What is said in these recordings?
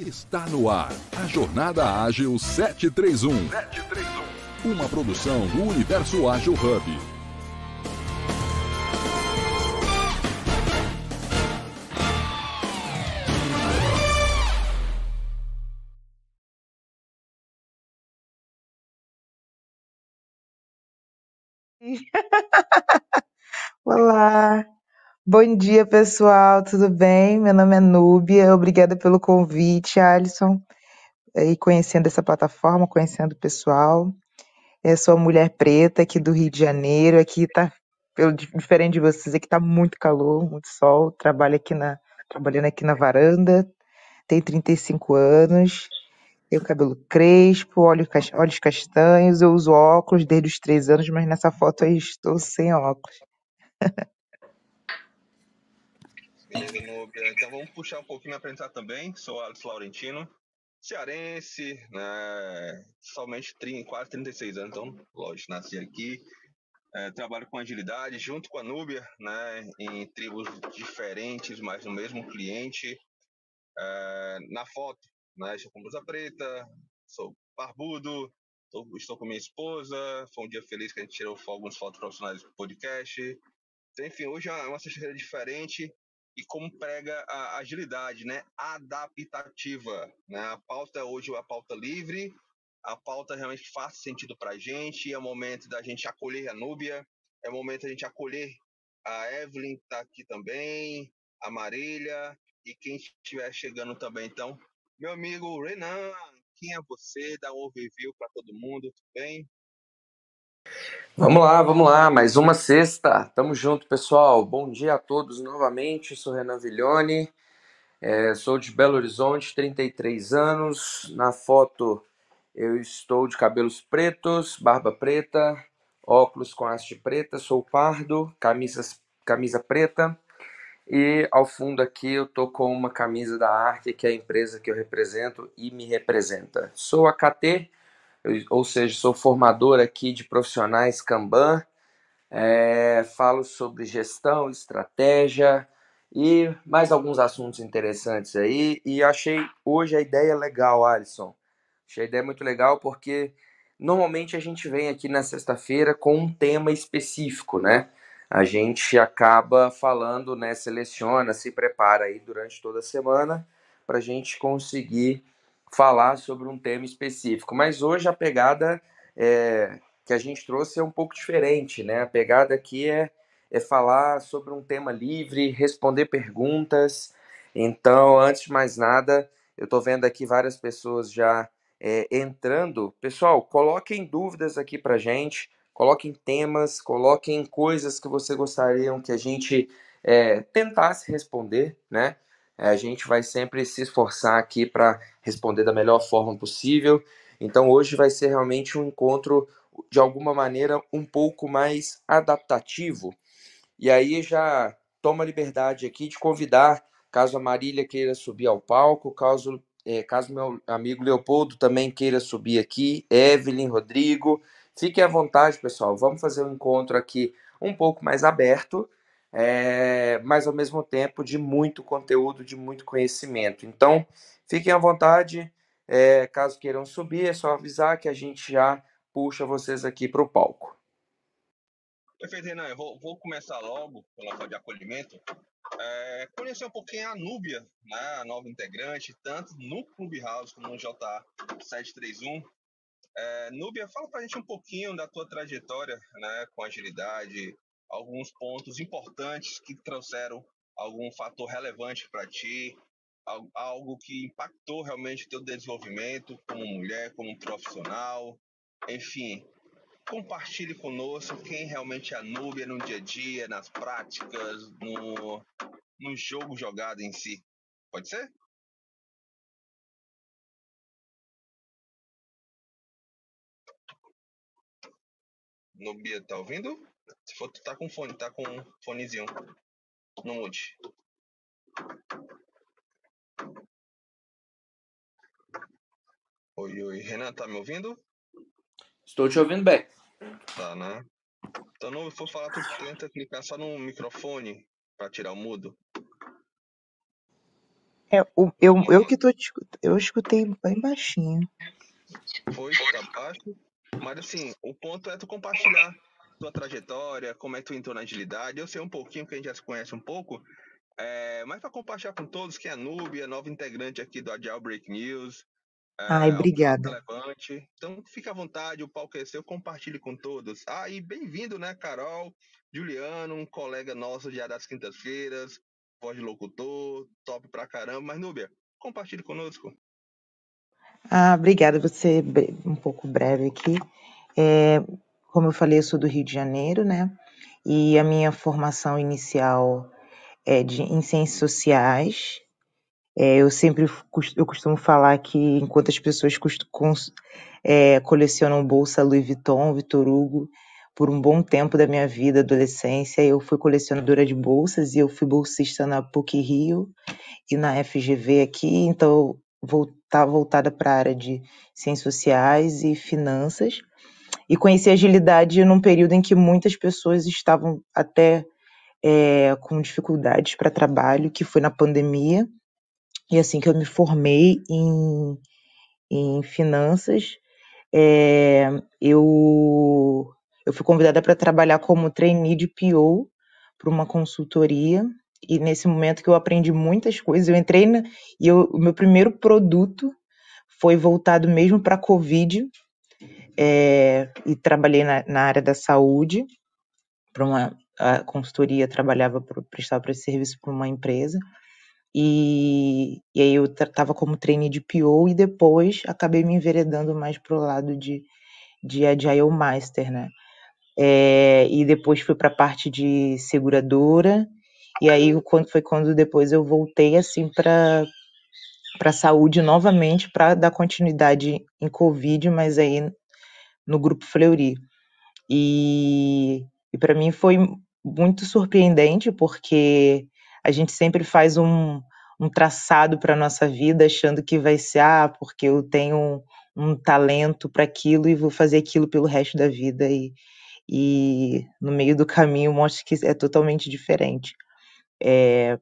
Está no ar a Jornada Ágil 731. 731. Uma produção do Universo Ágil Hub. Olá, bom dia pessoal, tudo bem? Meu nome é Núbia, obrigada pelo convite, Alisson, e conhecendo essa plataforma, conhecendo o pessoal. Eu sou mulher preta aqui do Rio de Janeiro, aqui tá, diferente de vocês, aqui tá muito calor, muito sol, trabalho aqui na, trabalhando aqui na varanda, tenho 35 anos, tenho cabelo crespo, olhos, olhos castanhos, eu uso óculos desde os 3 anos, mas nessa foto aí estou sem óculos. Então vamos puxar um pouquinho me apresentar também. Sou Alisson Laurentino, cearense, né? somente 30, quase 36 anos, então, lógico, nasci aqui. É, trabalho com agilidade junto com a Núbia, né? em tribos diferentes, mas no mesmo cliente. É, na foto, né? estou com blusa preta, sou barbudo, tô, estou com minha esposa. Foi um dia feliz que a gente tirou algumas fotos profissionais do podcast. Enfim, hoje é uma sexta-feira diferente e como prega a agilidade, né? Adaptativa, né? A pauta hoje é a pauta livre, a pauta realmente faz sentido para a gente, é o momento da gente acolher a Núbia, é o momento da gente acolher a Evelyn, tá aqui também, a Marília e quem estiver chegando também. Então, meu amigo Renan, quem é você? Dá um overview para todo mundo, tudo bem? Vamos lá, vamos lá, mais uma sexta. Tamo junto, pessoal. Bom dia a todos novamente. Sou Renan Viglione, é, sou de Belo Horizonte, 33 anos. Na foto eu estou de cabelos pretos, barba preta, óculos com haste preta, sou pardo, camisas, camisa preta. E ao fundo aqui eu tô com uma camisa da Arc, que é a empresa que eu represento e me representa. Sou a KT, ou seja, sou formador aqui de profissionais Kanban, é, falo sobre gestão, estratégia e mais alguns assuntos interessantes aí. E achei hoje a ideia legal, Alisson. Achei a ideia muito legal porque normalmente a gente vem aqui na sexta-feira com um tema específico, né? A gente acaba falando, né? Seleciona, se prepara aí durante toda a semana para a gente conseguir falar sobre um tema específico. Mas hoje a pegada é, que a gente trouxe é um pouco diferente, né? A pegada aqui é, é falar sobre um tema livre, responder perguntas. Então, antes de mais nada, eu estou vendo aqui várias pessoas já é, entrando. Pessoal, coloquem dúvidas aqui para gente, coloquem temas, coloquem coisas que você gostariam que a gente é, tentasse responder, né? É, a gente vai sempre se esforçar aqui para responder da melhor forma possível. Então hoje vai ser realmente um encontro de alguma maneira um pouco mais adaptativo. E aí já toma a liberdade aqui de convidar, caso a Marília queira subir ao palco, caso é, caso meu amigo Leopoldo também queira subir aqui, Evelyn, Rodrigo, fiquem à vontade, pessoal. Vamos fazer um encontro aqui um pouco mais aberto é, mas ao mesmo tempo de muito conteúdo, de muito conhecimento. Então, fiquem à vontade, é, caso queiram subir, é só avisar que a gente já puxa vocês aqui para o palco. Perfeito, Renan. Eu vou, vou, começar logo pela fala de acolhimento. É, conhecer um pouquinho a Núbia, né, a nova integrante, tanto no Clubhouse como no JA731. É, Núbia, fala para a gente um pouquinho da tua trajetória né, com agilidade, alguns pontos importantes que trouxeram algum fator relevante para ti, algo que impactou realmente o teu desenvolvimento como mulher, como profissional, enfim. Compartilhe conosco quem realmente é a Núbia no dia a dia, nas práticas, no, no jogo jogado em si. Pode ser? Nubia, tá ouvindo? Se for, tu tá com fone, tá com fonezinho. No mute. Oi, oi. Renan, tá me ouvindo? Estou te ouvindo bem. Tá, né? Então, não for falar, tu tenta clicar só no microfone para tirar o mudo. É, o, eu, eu que tô eu escutei bem baixinho. Foi, tá baixo. Mas assim, o ponto é tu compartilhar tua trajetória, como é que tu entrou na agilidade. Eu sei um pouquinho, que a gente já se conhece um pouco, é, mas para compartilhar com todos, que é a Núbia, nova integrante aqui do Agile Break News. É, Ai, obrigada. Relevante. Então, fique à vontade, o palco é seu, compartilhe com todos. Ah, e bem-vindo, né, Carol, Juliano, um colega nosso já das quintas-feiras, voz de locutor, top pra caramba. Mas, Núbia, compartilhe conosco. Ah, obrigada. Ser um pouco breve aqui. É, como eu falei, eu sou do Rio de Janeiro, né? E a minha formação inicial é de, em ciências sociais. É, eu sempre eu costumo falar que enquanto as pessoas é, colecionam bolsa Louis Vuitton, Vitor Hugo, por um bom tempo da minha vida, adolescência, eu fui colecionadora de bolsas e eu fui bolsista na PUC Rio e na FGV aqui, então voltar voltada para a área de ciências sociais e finanças e conheci agilidade num período em que muitas pessoas estavam até é, com dificuldades para trabalho, que foi na pandemia. E assim que eu me formei em, em finanças, é, eu, eu fui convidada para trabalhar como trainee de PO para uma consultoria. E nesse momento que eu aprendi muitas coisas, eu entrei na, e o meu primeiro produto foi voltado mesmo para a Covid, é, e trabalhei na, na, área da saúde, para uma a consultoria, trabalhava, para prestava para esse serviço para uma empresa, e, e aí eu estava como trainee de PO e depois acabei me enveredando mais para o lado de, de Agile Master, né? É, e depois fui para a parte de seguradora, e aí quando foi quando depois eu voltei assim para para saúde novamente para dar continuidade em Covid, mas aí no grupo Fleury. E, e para mim foi muito surpreendente, porque a gente sempre faz um, um traçado para nossa vida, achando que vai ser, ah, porque eu tenho um, um talento para aquilo e vou fazer aquilo pelo resto da vida. E, e no meio do caminho mostra que é totalmente diferente. É,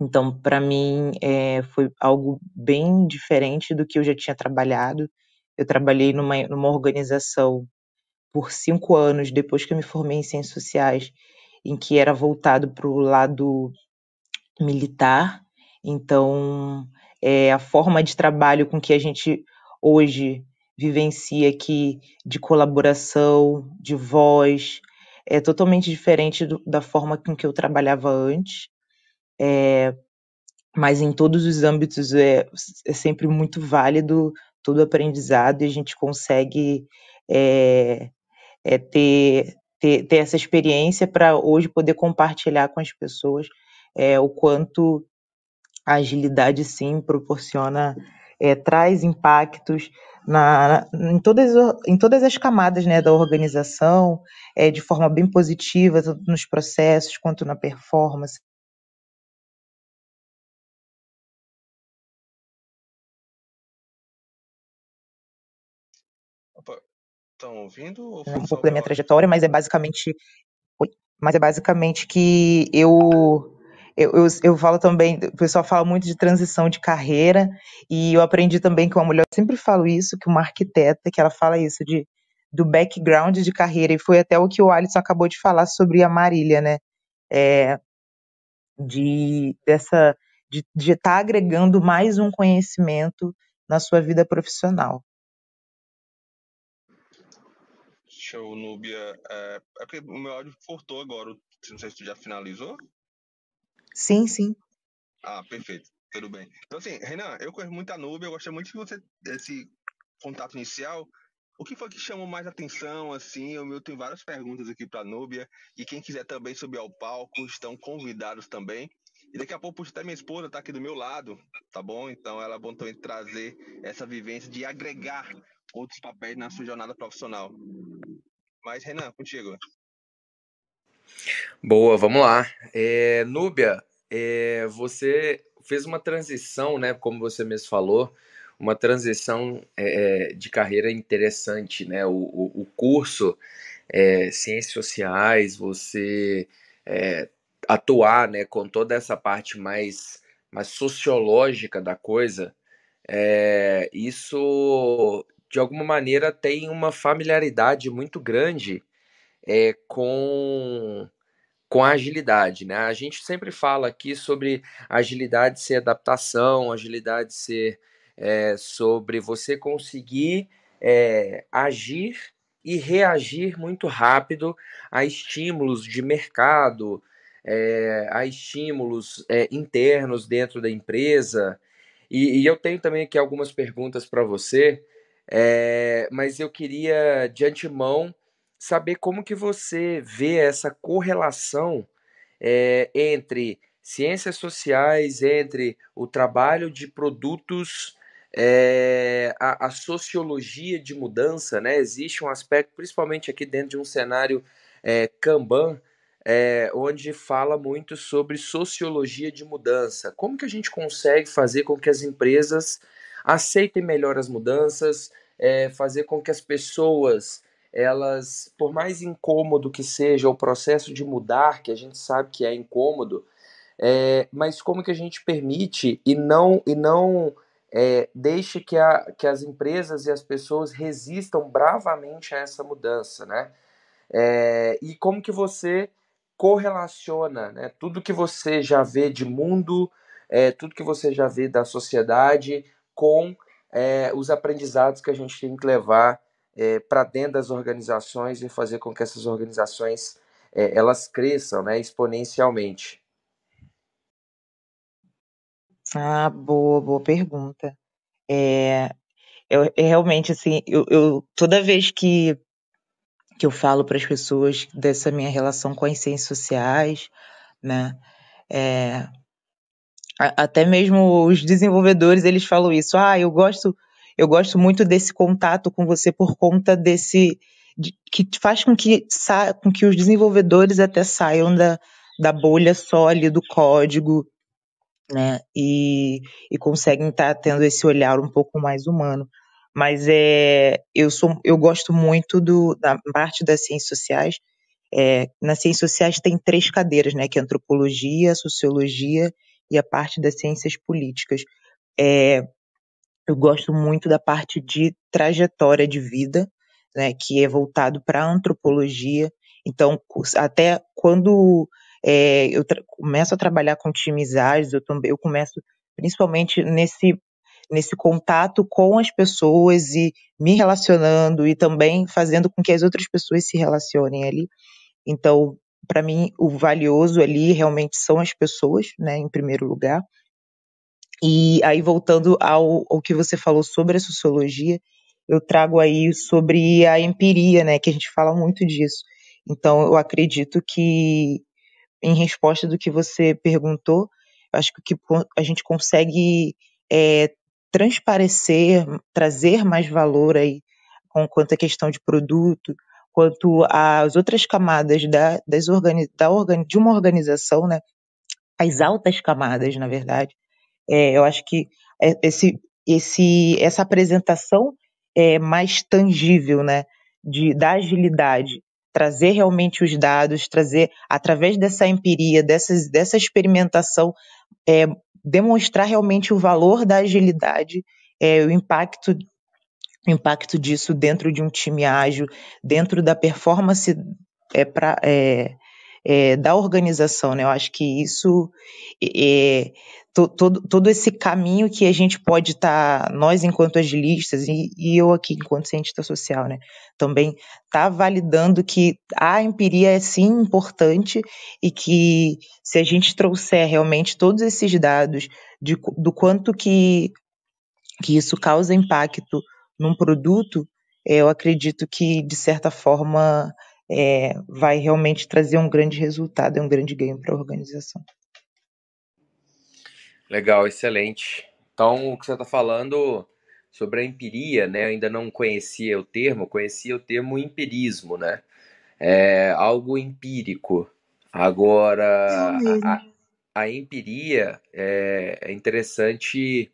então, para mim, é, foi algo bem diferente do que eu já tinha trabalhado. Eu trabalhei numa, numa organização por cinco anos depois que eu me formei em ciências sociais, em que era voltado para o lado militar. Então, é, a forma de trabalho com que a gente hoje vivencia aqui, de colaboração, de voz, é totalmente diferente do, da forma com que eu trabalhava antes. É, mas em todos os âmbitos é, é sempre muito válido todo aprendizado e a gente consegue é, é, ter, ter, ter, essa experiência para hoje poder compartilhar com as pessoas é, o quanto a agilidade sim proporciona, traz impactos na, em, todas, em todas as camadas né, da organização, de forma bem positiva, tanto nos processos quanto na performance. Estão ouvindo? um pouco da minha trajetória, mas é basicamente. Mas é basicamente que eu, eu, eu, eu, falo também, o pessoal fala muito de transição de carreira, e eu aprendi também que uma mulher, eu sempre falo isso, que uma arquiteta, que ela fala isso, de, do background de carreira, e foi até o que o Alisson acabou de falar sobre a Marília, né? É, de dessa de estar tá agregando mais um conhecimento na sua vida profissional. Show, Núbia. É, é porque o meu áudio cortou agora. Não sei se tu já finalizou. Sim, sim. Ah, perfeito. Tudo bem. Então, assim, Renan, eu conheço muito a Núbia, eu gostei muito de você, desse contato inicial. O que foi que chamou mais atenção, assim? Eu, tenho várias perguntas aqui para a Núbia. E quem quiser também subir ao palco, estão convidados também. E daqui a pouco, até minha esposa está aqui do meu lado, tá bom? Então ela botou em trazer essa vivência de agregar outros papéis na sua jornada profissional. Mas, Renan, contigo. Boa, vamos lá. É, Núbia, é, você fez uma transição, né? Como você mesmo falou, uma transição é, é de carreira interessante, né? O, o, o curso é, Ciências Sociais, você é, atuar, né? Com toda essa parte mais mais sociológica da coisa, é, isso de alguma maneira tem uma familiaridade muito grande é, com com a agilidade, né? A gente sempre fala aqui sobre agilidade ser adaptação, agilidade ser é, sobre você conseguir é, agir e reagir muito rápido a estímulos de mercado, é, a estímulos é, internos dentro da empresa. E, e, eu tenho também aqui algumas perguntas para você, é, mas eu queria de antemão saber como que você vê essa correlação é, entre ciências sociais, entre o trabalho de produtos, é, a, a, sociologia de mudança, né? Existe um aspecto, principalmente aqui dentro de um cenário Kanban, é, onde fala muito sobre sociologia de mudança. Como que a gente consegue fazer com que as empresas aceitem melhor as mudanças, é, fazer com que as pessoas elas, por mais incômodo que seja o processo de mudar, que a gente sabe que é incômodo, é, mas como que a gente permite e não e não é, deixe que, a, que as empresas e as pessoas resistam bravamente a essa mudança, né? É, e como que você correlaciona né, tudo que você já vê de mundo, é, tudo que você já vê da sociedade com é, os aprendizados que a gente tem que levar é, para dentro das organizações e fazer com que essas organizações é, elas cresçam né, exponencialmente? Ah, boa, boa pergunta. É, eu, realmente, assim, eu, eu, toda vez que, que eu falo para as pessoas dessa minha relação com as ciências sociais, né, é, até mesmo os desenvolvedores, eles falam isso. Ah, eu gosto eu gosto muito desse contato com você por conta desse. De, que faz com que, sa, com que os desenvolvedores até saiam da, da bolha sólida do código, né? E, e conseguem estar tá tendo esse olhar um pouco mais humano. Mas é, eu, sou, eu gosto muito do, da parte das ciências sociais. É, nas ciências sociais tem três cadeiras, né? Que é antropologia, sociologia e a parte das ciências políticas. É, eu gosto muito da parte de trajetória de vida, né, que é voltado para a antropologia. Então, até quando é, eu começo a trabalhar com times ágeis, eu também eu começo principalmente nesse nesse contato com as pessoas e me relacionando e também fazendo com que as outras pessoas se relacionem ali. Então, para mim, o valioso ali realmente são as pessoas, né, em primeiro lugar. E aí, voltando ao, ao que você falou sobre a sociologia, eu trago aí sobre a empiria, né, que a gente fala muito disso. Então, eu acredito que, em resposta do que você perguntou, acho que a gente consegue é, transparecer, trazer mais valor aí com quanto à questão de produto, quanto às outras camadas da, das organi da organi de uma organização, né, as altas camadas, na verdade, é, eu acho que é, esse, esse, essa apresentação é mais tangível, né, de, da agilidade, trazer realmente os dados, trazer, através dessa empiria, dessas, dessa experimentação, é, demonstrar realmente o valor da agilidade, é, o impacto impacto disso dentro de um time ágil, dentro da performance é, pra, é, é, da organização. Né? Eu acho que isso é, todo, todo esse caminho que a gente pode estar, tá, nós enquanto agilistas e, e, eu aqui enquanto cientista social, né, também tá validando que a empiria é sim importante e que se a gente trouxer realmente todos esses dados de, do quanto que, que isso causa impacto num produto, é, eu acredito que, de certa forma, é, vai realmente trazer um grande resultado, um grande ganho para a organização. Legal, excelente. Então, o que você está falando sobre a empiria, né? Eu ainda não conhecia o termo, conhecia o termo empirismo, né? É algo empírico. Agora, a, a empiria é, é interessante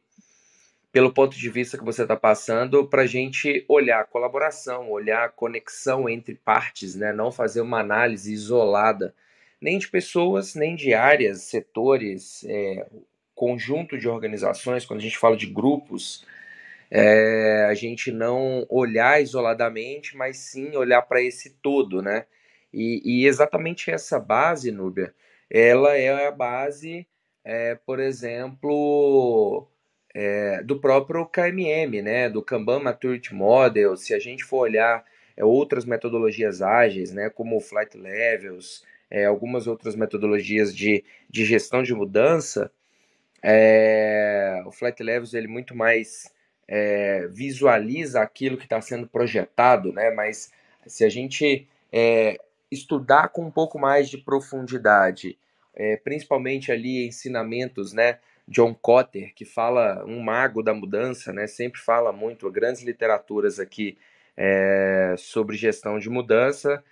pelo ponto de vista que você está passando, para a gente olhar colaboração, olhar a conexão entre partes, né? não fazer uma análise isolada, nem de pessoas, nem de áreas, setores, é, conjunto de organizações, quando a gente fala de grupos, é, a gente não olhar isoladamente, mas sim olhar para esse todo, né? E, e, exatamente essa base, Núbia, ela é a base, é, por exemplo, é, do próprio KMM, né? Do Kanban Maturity Model. Se a gente for olhar é, outras metodologias ágeis, né? Como o Flight Levels, é, algumas outras metodologias de, de gestão de mudança, é, o Flight Levels ele muito mais é, visualiza aquilo que está sendo projetado, né? Mas se a gente é, estudar com um pouco mais de profundidade, principalmente ali ensinamentos, né? John Cotter, que fala um mago da mudança, né? Sempre fala muito, grandes literaturas aqui é, sobre gestão de mudança.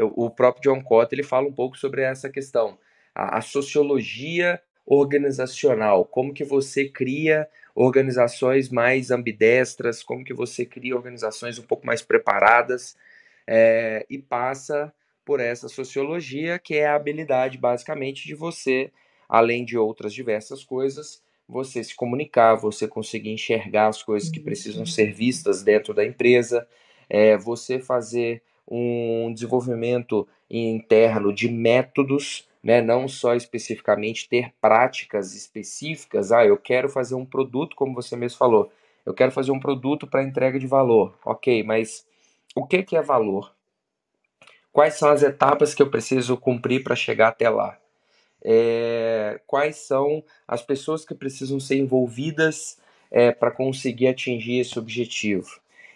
O próprio John Cotter ele fala um pouco sobre essa questão, a, a sociologia organizacional, como que você cria organizações mais ambidestras, como que você cria organizações um pouco mais preparadas é, e passa por essa sociologia, que é a habilidade basicamente de você, além de outras diversas coisas, você se comunicar, você conseguir enxergar as coisas que precisam ser vistas dentro da empresa, é, você fazer um desenvolvimento interno de métodos né? Não só especificamente ter práticas específicas. Ah, eu quero fazer um produto, como você mesmo falou. Eu quero fazer um produto para entrega de valor. Ok, mas o que, que é valor? Quais são as etapas que eu preciso cumprir para chegar até lá? É, quais são as pessoas que precisam ser envolvidas é, para conseguir atingir esse objetivo?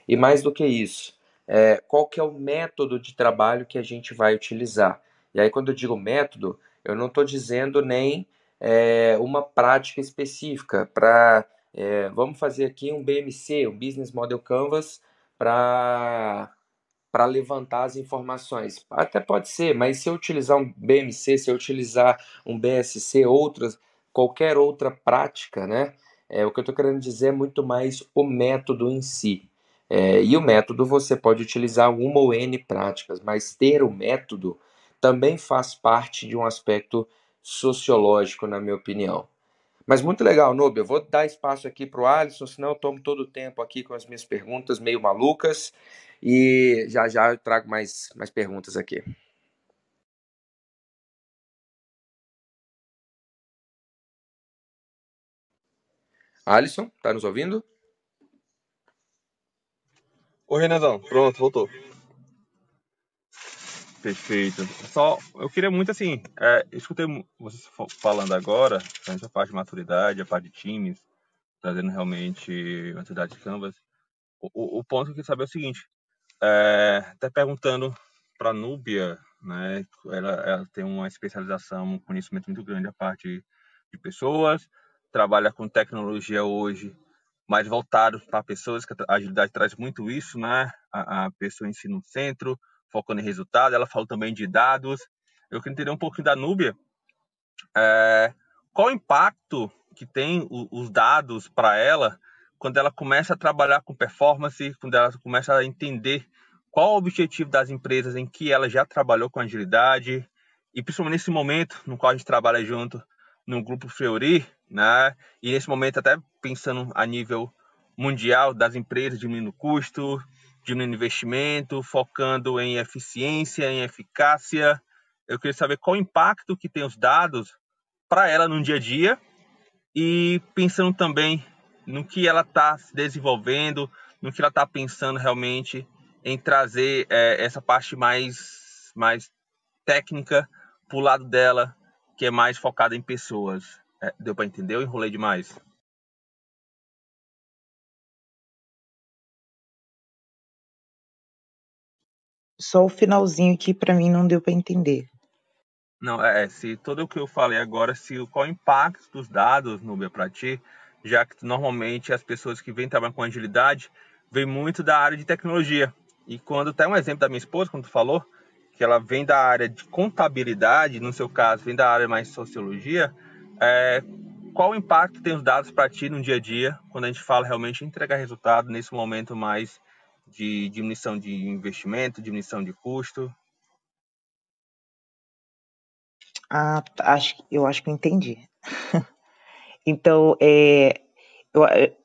E mais do que isso, é, qual que é o método de trabalho que a gente vai utilizar? E aí, quando eu digo método, eu não estou dizendo nem é, uma prática específica para. É, vamos fazer aqui um BMC, um Business Model Canvas, para para levantar as informações. Até pode ser, mas se eu utilizar um BMC, se eu utilizar um BSC, outras, qualquer outra prática, né? É, o que eu estou querendo dizer é muito mais o método em si. É, e o método você pode utilizar uma ou N práticas, mas ter o método também faz parte de um aspecto sociológico, na minha opinião. Mas muito legal, Nubia. Eu vou dar espaço aqui para o Alisson, senão eu tomo todo o tempo aqui com as minhas perguntas meio malucas. E já já eu trago mais, mais perguntas aqui. Alisson, tá nos ouvindo? Oi, Renatão. Pronto, voltou. Perfeito. Só, eu queria muito assim, é, escutei vocês falando agora, a parte de maturidade, a parte de times, trazendo realmente maturidade de Canvas. O, o, ponto que eu queria saber é o seguinte, é, até perguntando para Núbia, né, ela, ela tem uma especialização, um conhecimento muito grande a parte de pessoas, trabalha com tecnologia hoje, mais voltado para pessoas, que a agilidade traz muito isso, né, a, a pessoa em si no centro, focando em resultado. Ela falou também de dados. Eu queria entender um pouquinho da Núbia. É, qual o impacto que tem o, os dados para ela quando ela começa a trabalhar com performance, quando ela começa a entender qual o objetivo das empresas em que ela já trabalhou com agilidade e principalmente nesse momento no qual a gente trabalha junto no grupo Fleury, né? E nesse momento até pensando a nível mundial das empresas diminuindo custo, diminuindo investimento, focando em eficiência, em eficácia. Eu queria saber qual o impacto que tem os dados para ela no dia a dia e pensando também no que ela está se desenvolvendo, no que ela está pensando realmente em trazer é, essa parte mais, mais técnica para o lado dela, que é mais focada em pessoas. É, deu para entender? Eu enrolei demais. Só o finalzinho que para mim não deu para entender. Não, é, é, se tudo o que eu falei agora, se qual o impacto dos dados, Nubia, para ti, já que normalmente as pessoas que vêm trabalhar com agilidade vêm muito da área de tecnologia. E quando tem um exemplo da minha esposa, quando tu falou, que ela vem da área de contabilidade, no seu caso, vem da área mais sociologia, é, qual o impacto tem os dados para ti no dia a dia, quando a gente fala realmente entregar resultado nesse momento mais de diminuição de investimento, diminuição de custo? Ah, acho, eu acho que eu entendi. Então, é, eu,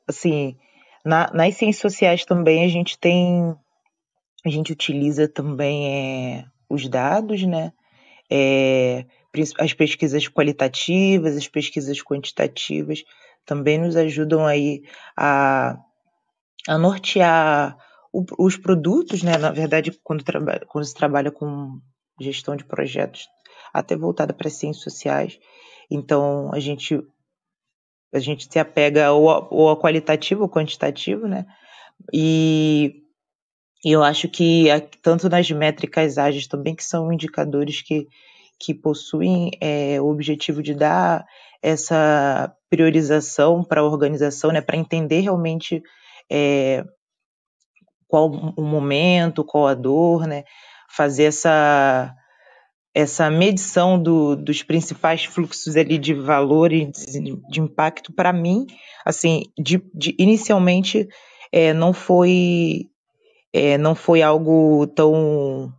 assim, na, nas ciências sociais também a gente tem, a gente utiliza também é, os dados, né? É, as pesquisas qualitativas, as pesquisas quantitativas também nos ajudam aí a, a nortear os produtos, né? Na verdade, quando, trabalha, quando se trabalha com gestão de projetos, até voltada para ciências sociais, então a gente a gente se apega ou, ou ao qualitativo ou quantitativo, né? E, e eu acho que tanto nas métricas ágeis também, que são indicadores que, que possuem é, o objetivo de dar essa priorização para a organização, né, para entender realmente é, qual o momento, qual a dor, né, fazer essa essa medição do, dos principais fluxos ali de valor e de, de impacto para mim, assim, de, de inicialmente é, não foi é, não foi algo tão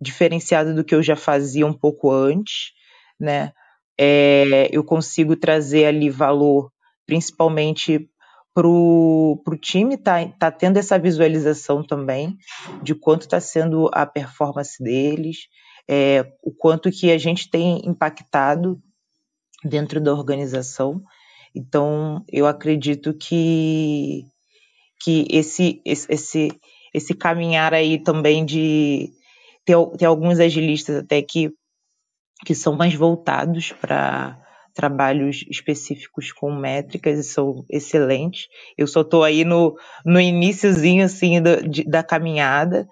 diferenciado do que eu já fazia um pouco antes, né? É, eu consigo trazer ali valor, principalmente para o time tá, tá tendo essa visualização também de quanto está sendo a performance deles, é, o quanto que a gente tem impactado dentro da organização. Então, eu acredito que, que esse, esse, esse caminhar aí também de ter alguns agilistas até que, que são mais voltados para trabalhos específicos com métricas e são excelentes. Eu só estou aí no, no iníciozinho assim da, da caminhada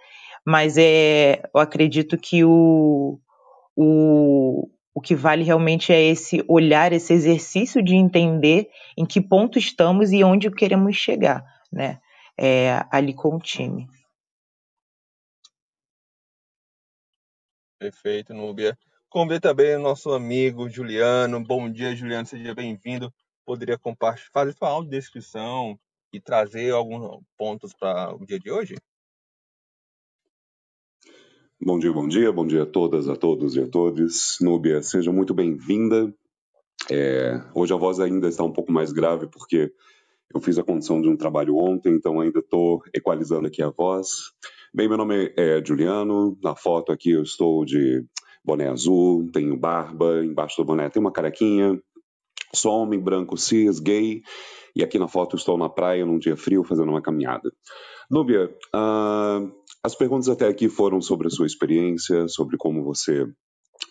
mas é, eu acredito que o, o, o que vale realmente é esse olhar, esse exercício de entender em que ponto estamos e onde queremos chegar, né? É, ali com o time. Perfeito, Núbia. Convido também o nosso amigo Juliano. Bom dia, Juliano, seja bem-vindo. Poderia fazer sua audiodescrição e trazer alguns pontos para o dia de hoje? Bom dia, bom dia, bom dia a todas, a todos e a todos. Núbia, seja muito bem-vinda. É, hoje a voz ainda está um pouco mais grave porque eu fiz a condição de um trabalho ontem, então ainda estou equalizando aqui a voz. Bem, meu nome é Juliano, na foto aqui eu estou de boné azul, tenho barba, embaixo do boné tem uma carequinha, sou homem branco cis, gay, e aqui na foto estou na praia num dia frio fazendo uma caminhada. Núbia, uh, as perguntas até aqui foram sobre a sua experiência, sobre como você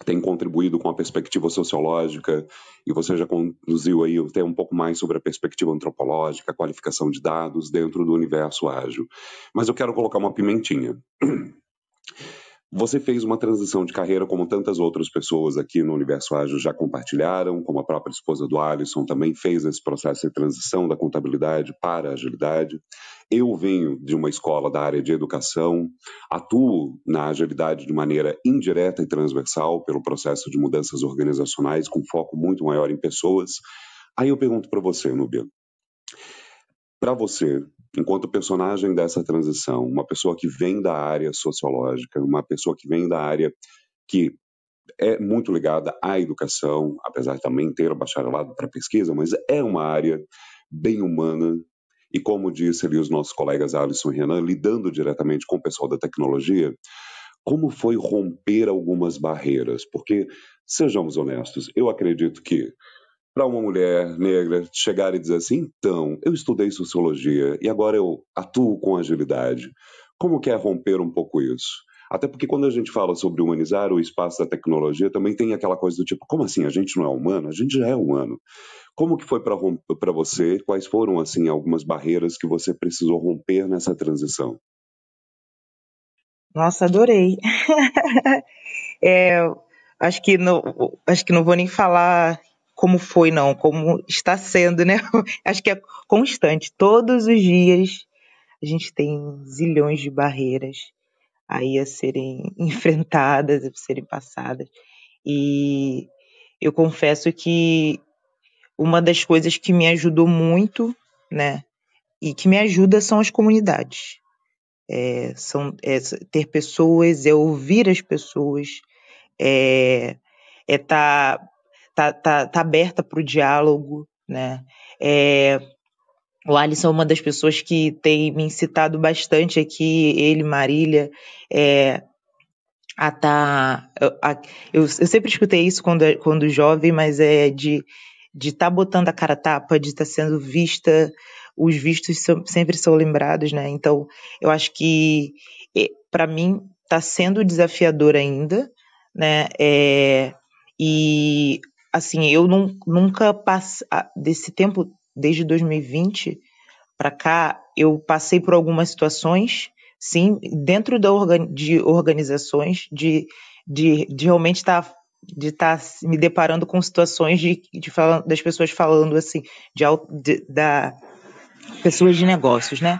tem contribuído com a perspectiva sociológica e você já conduziu aí até um pouco mais sobre a perspectiva antropológica, a qualificação de dados dentro do universo ágil. Mas eu quero colocar uma pimentinha. Você fez uma transição de carreira como tantas outras pessoas aqui no Universo Ágil já compartilharam, como a própria esposa do Alisson também fez esse processo de transição da contabilidade para a agilidade. Eu venho de uma escola da área de educação, atuo na agilidade de maneira indireta e transversal pelo processo de mudanças organizacionais com foco muito maior em pessoas. Aí eu pergunto para você, Núbia, para você, enquanto personagem dessa transição, uma pessoa que vem da área sociológica, uma pessoa que vem da área que é muito ligada à educação, apesar de também ter o bacharelado para pesquisa, mas é uma área bem humana. E como disse ali os nossos colegas Alisson e Renan, lidando diretamente com o pessoal da tecnologia, como foi romper algumas barreiras? Porque, sejamos honestos, eu acredito que para uma mulher negra chegar e dizer assim, então, eu estudei sociologia e agora eu atuo com agilidade. Como que é romper um pouco isso? Até porque quando a gente fala sobre humanizar o espaço da tecnologia, também tem aquela coisa do tipo, como assim, a gente não é humano? A gente já é humano. Como que foi para você? Quais foram, assim, algumas barreiras que você precisou romper nessa transição? Nossa, adorei. é, acho que não, acho que não vou nem falar como foi, não, como está sendo, né? Acho que é constante. Todos os dias a gente tem zilhões de barreiras aí a serem enfrentadas, a serem passadas. E eu confesso que uma das coisas que me ajudou muito, né, e que me ajuda são as comunidades. É, são é, ter pessoas, é ouvir as pessoas, é estar é tá tá, tá, tá aberta para o diálogo, né? É, o Alisson é uma das pessoas que tem me incitado bastante aqui, ele, Marília, é, a tá. A, eu, eu, sempre escutei isso quando, quando jovem, mas é de de estar tá botando a cara tapa, de estar tá sendo vista, os vistos são, sempre são lembrados, né? Então, eu acho que para mim está sendo desafiador ainda, né? É, e assim, eu não, nunca passei desse tempo desde 2020 para cá, eu passei por algumas situações, sim, dentro da de organizações, de, de, de realmente estar tá, de estar tá me deparando com situações de, de das pessoas falando assim, de, de, da pessoas de negócios, né?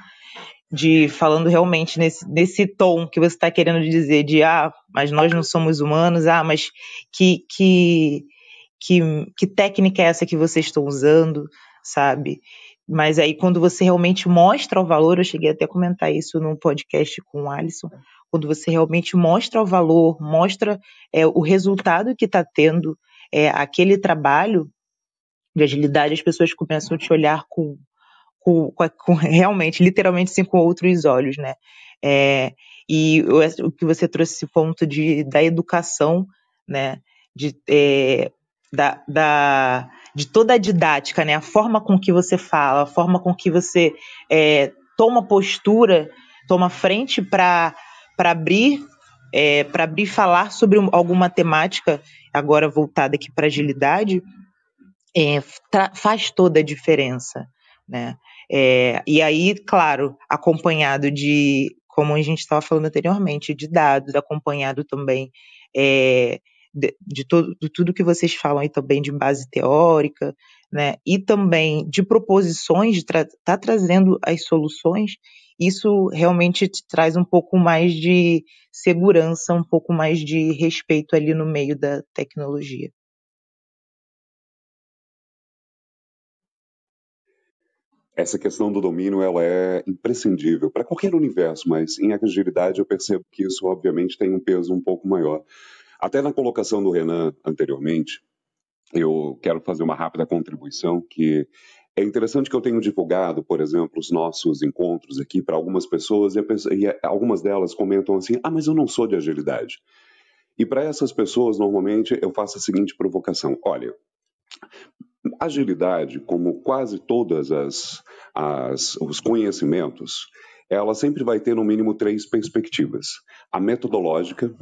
De falando realmente nesse, nesse tom que você está querendo dizer, de ah, mas nós não somos humanos, ah, mas que, que, que, que técnica é essa que vocês estão usando, sabe? Mas aí, quando você realmente mostra o valor, eu cheguei até a comentar isso no podcast com o Alisson, quando você realmente mostra o valor, mostra é, o resultado que está tendo é, aquele trabalho de agilidade, as pessoas começam a te olhar com, com, com, com realmente, literalmente, assim, com outros olhos, né? É, e o que você trouxe esse ponto de, da educação, né? De, é, da, da, de toda a didática, né? A forma com que você fala, a forma com que você é, toma postura, toma frente para abrir, é, para abrir falar sobre alguma temática agora voltada aqui para agilidade, é, faz toda a diferença, né? É, e aí, claro, acompanhado de, como a gente estava falando anteriormente, de dados, acompanhado também é, de, de, todo, de tudo que vocês falam aí também de base teórica, né, e também de proposições, de tra tá trazendo as soluções, isso realmente traz um pouco mais de segurança, um pouco mais de respeito ali no meio da tecnologia. Essa questão do domínio ela é imprescindível para qualquer universo, mas em agilidade eu percebo que isso obviamente tem um peso um pouco maior. Até na colocação do Renan anteriormente, eu quero fazer uma rápida contribuição que é interessante que eu tenho divulgado, por exemplo, os nossos encontros aqui para algumas pessoas e, pessoa, e, algumas delas comentam assim: ah, mas eu não sou de agilidade. E para essas pessoas, normalmente, eu faço a seguinte provocação: olha, agilidade, como quase todas as, as os conhecimentos, ela sempre vai ter no mínimo três perspectivas: a metodológica,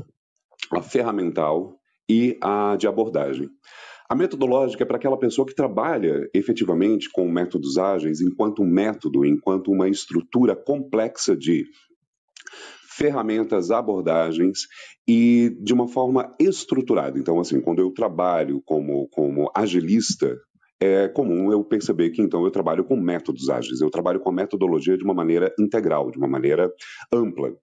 a ferramental e a de abordagem. A metodológica é para aquela pessoa que trabalha efetivamente com métodos ágeis enquanto um método, enquanto uma estrutura complexa de ferramentas, abordagens e de uma forma estruturada. Então, assim, quando eu trabalho como, como agilista, é comum eu perceber que então eu trabalho com métodos ágeis, eu trabalho com a metodologia de uma maneira integral, de uma maneira ampla.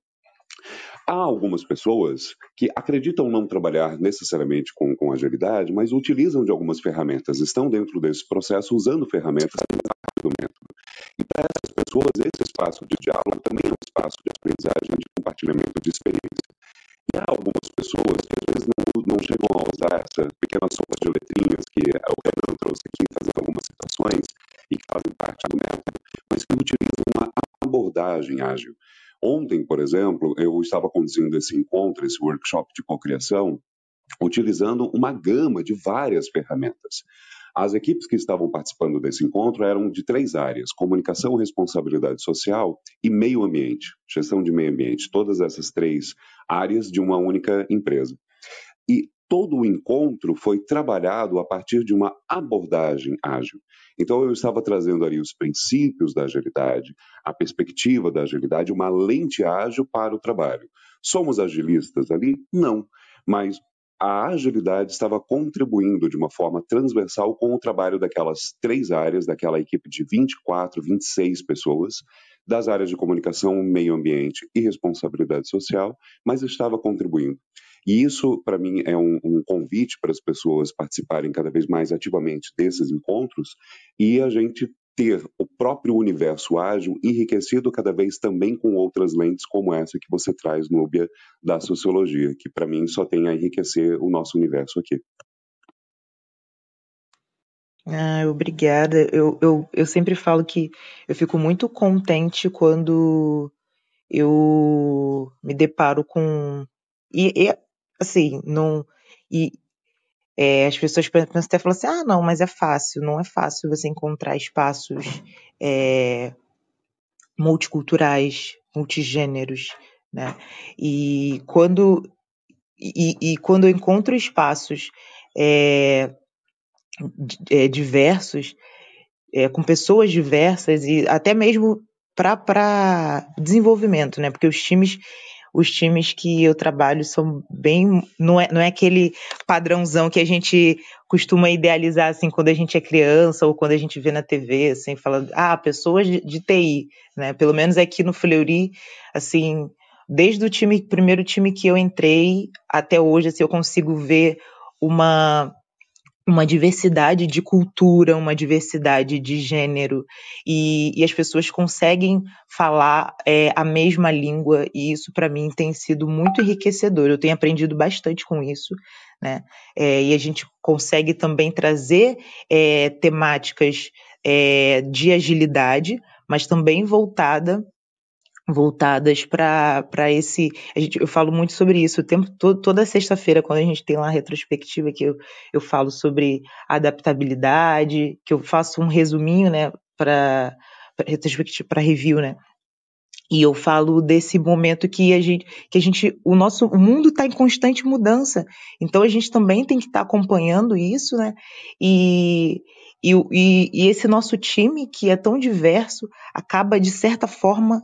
Há algumas pessoas que acreditam não trabalhar necessariamente com, com agilidade, mas utilizam de algumas ferramentas, estão dentro desse processo usando ferramentas do método. E para essas pessoas, esse espaço de diálogo também é um espaço de aprendizagem, de compartilhamento de experiência. E há algumas pessoas que às vezes não, não chegam a usar essa pequena sopa de letrinhas que o Renan trouxe aqui, fazendo algumas citações e que fazem parte do método, mas que utilizam uma abordagem ágil. Ontem, por exemplo, eu estava conduzindo esse encontro, esse workshop de cocriação, utilizando uma gama de várias ferramentas. As equipes que estavam participando desse encontro eram de três áreas: comunicação, responsabilidade social e meio ambiente, gestão de meio ambiente, todas essas três áreas de uma única empresa. E todo o encontro foi trabalhado a partir de uma abordagem ágil. Então, eu estava trazendo ali os princípios da agilidade, a perspectiva da agilidade, uma lente ágil para o trabalho. Somos agilistas ali? Não. Mas a agilidade estava contribuindo de uma forma transversal com o trabalho daquelas três áreas, daquela equipe de 24, 26 pessoas, das áreas de comunicação, meio ambiente e responsabilidade social, mas estava contribuindo. E isso, para mim, é um, um, convite para as pessoas participarem cada vez mais ativamente desses encontros e a gente ter o próprio universo ágil enriquecido cada vez também com outras lentes como essa que você traz, Núbia, da sociologia, que para mim só tem a enriquecer o nosso universo aqui. Ah, obrigada. Eu, eu, eu sempre falo que eu fico muito contente quando eu me deparo com. E, e assim, não. E é, as pessoas pensam até falam assim: ah, não, mas é fácil. Não é fácil você encontrar espaços é, multiculturais, multigêneros, né? E quando. E, e quando eu encontro espaços é, é, diversos, é, com pessoas diversas e até mesmo para desenvolvimento, né? Porque os times os times que eu trabalho são bem não é, não é aquele padrãozão que a gente costuma idealizar assim quando a gente é criança ou quando a gente vê na TV assim falando ah pessoas de, de TI né? Pelo menos aqui no Fleury assim desde o time primeiro time que eu entrei até hoje assim eu consigo ver uma uma diversidade de cultura, uma diversidade de gênero, e, e as pessoas conseguem falar é, a mesma língua, e isso para mim tem sido muito enriquecedor. Eu tenho aprendido bastante com isso, né? É, e a gente consegue também trazer é, temáticas é, de agilidade, mas também voltada voltadas para esse. A gente, eu falo muito sobre isso o tempo todo, toda sexta-feira, quando a gente tem lá a retrospectiva, que eu, eu falo sobre adaptabilidade, que eu faço um resuminho, né, para retrospectiva, para review, né? E eu falo desse momento que a gente, que a gente, o nosso o mundo está em constante mudança. Então a gente também tem que estar tá acompanhando isso, né? E, e, e, e esse nosso time, que é tão diverso, acaba, de certa forma,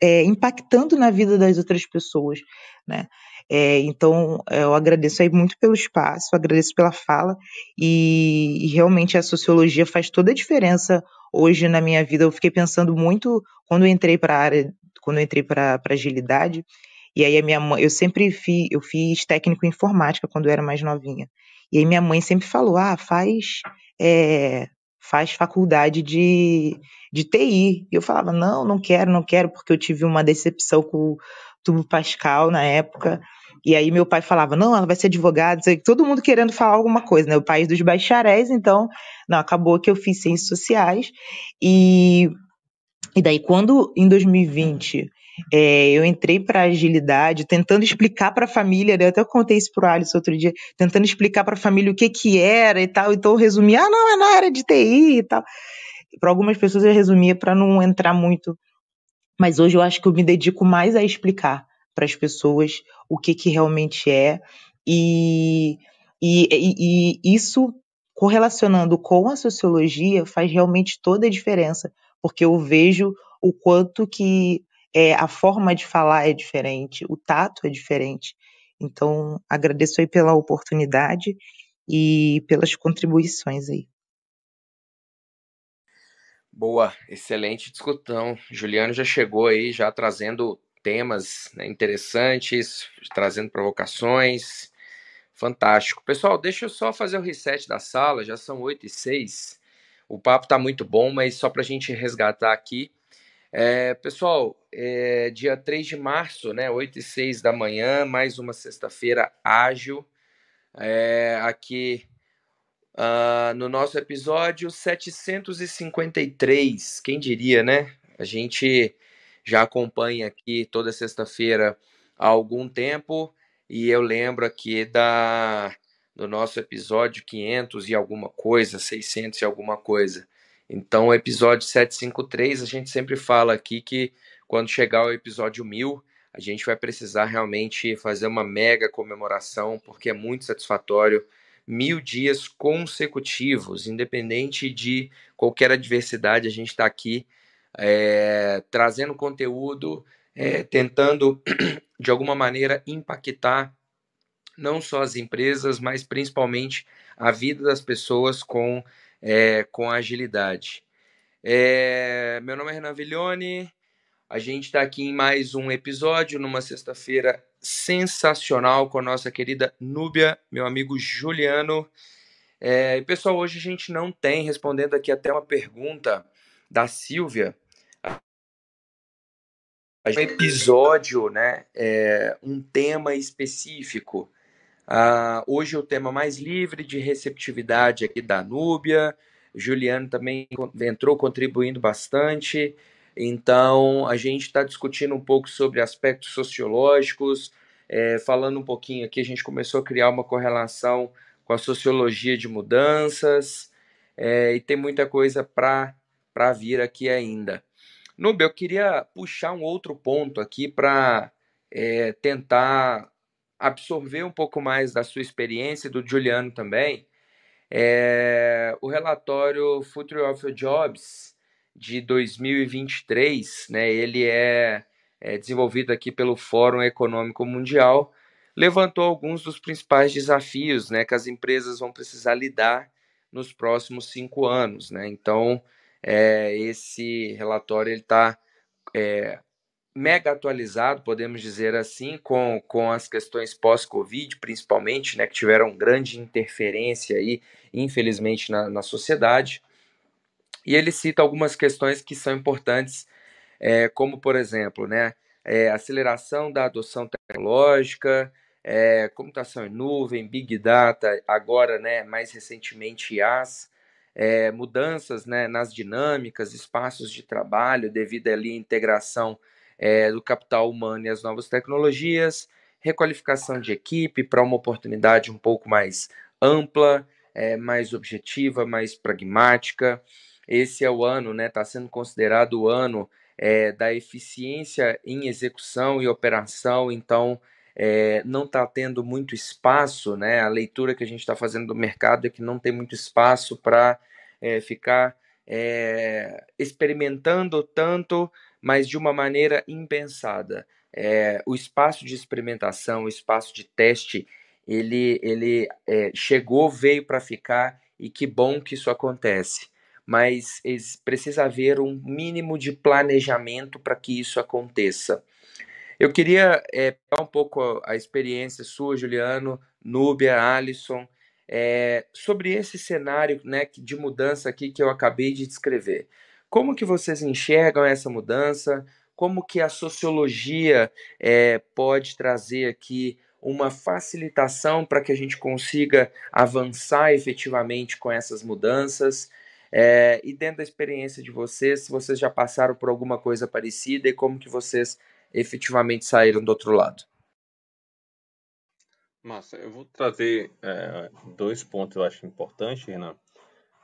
é, impactando na vida das outras pessoas, né? É, então, eu agradeço aí muito pelo espaço, agradeço pela fala e, e, realmente a sociologia faz toda a diferença hoje na minha vida. Eu fiquei pensando muito quando entrei para a área, quando entrei para agilidade. E aí a minha mãe, eu sempre fiz, eu fiz técnico em informática quando eu era mais novinha. E aí minha mãe sempre falou, ah, faz é, faz faculdade de, de TI. E eu falava, não, não quero, não quero, porque eu tive uma decepção com o tubo Pascal na época. E aí meu pai falava, não, ela vai ser advogada, todo mundo querendo falar alguma coisa, né? O país dos bacharéis, então, não, acabou que eu fiz ciências sociais. E, e daí, quando em 2020 é, eu entrei para agilidade, tentando explicar para a família, né? eu até contei isso para o Alisson outro dia, tentando explicar para a família o que que era e tal, então eu resumia, ah, não, é na área de TI e tal. Para algumas pessoas eu resumia para não entrar muito, mas hoje eu acho que eu me dedico mais a explicar para as pessoas o que que realmente é e, e, e, e isso correlacionando com a sociologia faz realmente toda a diferença, porque eu vejo o quanto que é, a forma de falar é diferente, o tato é diferente. Então, agradeço aí pela oportunidade e pelas contribuições aí. Boa, excelente discussão. Juliano já chegou aí, já trazendo temas né, interessantes, trazendo provocações. Fantástico. Pessoal, deixa eu só fazer o reset da sala, já são 8 e 6. O papo está muito bom, mas só para a gente resgatar aqui, é, pessoal, é, dia 3 de março, né, 8 e 6 da manhã, mais uma sexta-feira ágil, é, aqui uh, no nosso episódio 753. Quem diria, né? A gente já acompanha aqui toda sexta-feira há algum tempo e eu lembro aqui da do nosso episódio 500 e alguma coisa, 600 e alguma coisa. Então, o episódio 753, a gente sempre fala aqui que quando chegar o episódio 1000, a gente vai precisar realmente fazer uma mega comemoração, porque é muito satisfatório. Mil dias consecutivos, independente de qualquer adversidade, a gente está aqui é, trazendo conteúdo, é, tentando de alguma maneira impactar não só as empresas, mas principalmente a vida das pessoas com é, com agilidade. É, meu nome é Renan Viglione, a gente está aqui em mais um episódio, numa sexta-feira sensacional com a nossa querida Núbia, meu amigo Juliano. É, pessoal, hoje a gente não tem, respondendo aqui até uma pergunta da Silvia, um episódio, né, é, um tema específico Uh, hoje é o tema mais livre de receptividade aqui da Núbia. Juliano também entrou contribuindo bastante. Então, a gente está discutindo um pouco sobre aspectos sociológicos, é, falando um pouquinho aqui, a gente começou a criar uma correlação com a sociologia de mudanças, é, e tem muita coisa para vir aqui ainda. Nubia, eu queria puxar um outro ponto aqui para é, tentar absorver um pouco mais da sua experiência, do Juliano também. É, o relatório Future of Jobs de 2023, né, ele é, é desenvolvido aqui pelo Fórum Econômico Mundial, levantou alguns dos principais desafios né, que as empresas vão precisar lidar nos próximos cinco anos. Né? Então, é, esse relatório está é, mega atualizado, podemos dizer assim, com, com as questões pós-Covid, principalmente, né, que tiveram grande interferência aí, infelizmente, na, na sociedade. E ele cita algumas questões que são importantes, é, como, por exemplo, né, é, aceleração da adoção tecnológica, é, computação em nuvem, Big Data, agora, né, mais recentemente, IaaS, é, mudanças né, nas dinâmicas, espaços de trabalho, devido ali à integração é, do capital humano e as novas tecnologias, requalificação de equipe para uma oportunidade um pouco mais ampla, é, mais objetiva, mais pragmática. Esse é o ano, né? Está sendo considerado o ano é, da eficiência em execução e operação. Então, é, não está tendo muito espaço, né? A leitura que a gente está fazendo do mercado é que não tem muito espaço para é, ficar é, experimentando tanto mas de uma maneira impensada. É, o espaço de experimentação, o espaço de teste, ele, ele é, chegou, veio para ficar e que bom que isso acontece. Mas precisa haver um mínimo de planejamento para que isso aconteça. Eu queria é, um pouco a experiência sua, Juliano, Núbia, Alisson, é, sobre esse cenário né, de mudança aqui que eu acabei de descrever. Como que vocês enxergam essa mudança? Como que a sociologia é, pode trazer aqui uma facilitação para que a gente consiga avançar efetivamente com essas mudanças? É, e dentro da experiência de vocês, se vocês já passaram por alguma coisa parecida e como que vocês efetivamente saíram do outro lado? Massa, eu vou trazer é, dois pontos eu acho importantes, Renan.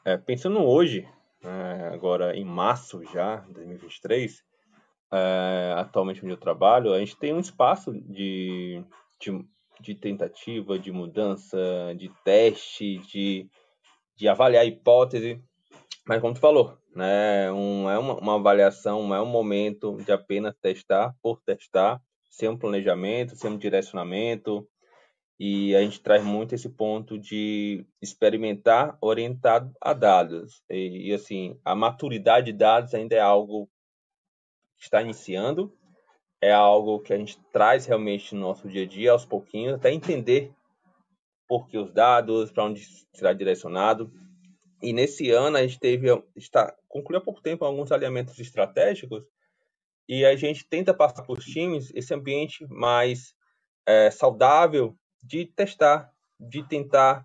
É, pensando hoje, é, agora em março já, 2023, é, atualmente onde eu trabalho, a gente tem um espaço de, de, de tentativa, de mudança, de teste, de, de avaliar a hipótese, mas como tu falou, né, um, é uma, uma avaliação, não é um momento de apenas testar por testar, sem um planejamento, sem um direcionamento, e a gente traz muito esse ponto de experimentar orientado a dados. E, e, assim, a maturidade de dados ainda é algo que está iniciando, é algo que a gente traz realmente no nosso dia a dia, aos pouquinhos, até entender por que os dados, para onde será direcionado. E nesse ano a gente teve, está, concluiu há pouco tempo alguns alinhamentos estratégicos e a gente tenta passar para os times esse ambiente mais é, saudável de testar, de tentar,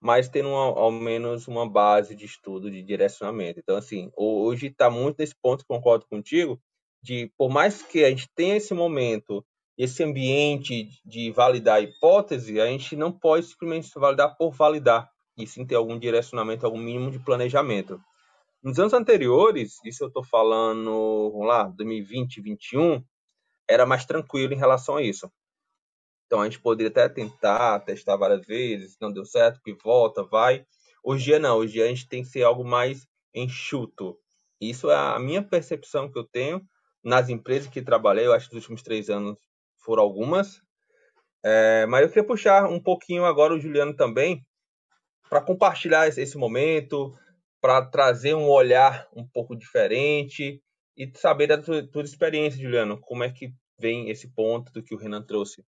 mas tendo uma, ao menos uma base de estudo, de direcionamento. Então, assim, hoje está muito nesse ponto, concordo contigo, de por mais que a gente tenha esse momento, esse ambiente de validar a hipótese, a gente não pode simplesmente validar por validar, e sim ter algum direcionamento, algum mínimo de planejamento. Nos anos anteriores, isso eu estou falando, vamos lá, 2020, 2021, era mais tranquilo em relação a isso. Então a gente poderia até tentar, testar várias vezes, não deu certo, que volta, vai. Hoje dia não, hoje dia a gente tem que ser algo mais enxuto. Isso é a minha percepção que eu tenho nas empresas que trabalhei, eu acho que nos últimos três anos foram algumas. É, mas eu queria puxar um pouquinho agora o Juliano também, para compartilhar esse momento, para trazer um olhar um pouco diferente e saber da tua, tua experiência, Juliano, como é que vem esse ponto do que o Renan trouxe.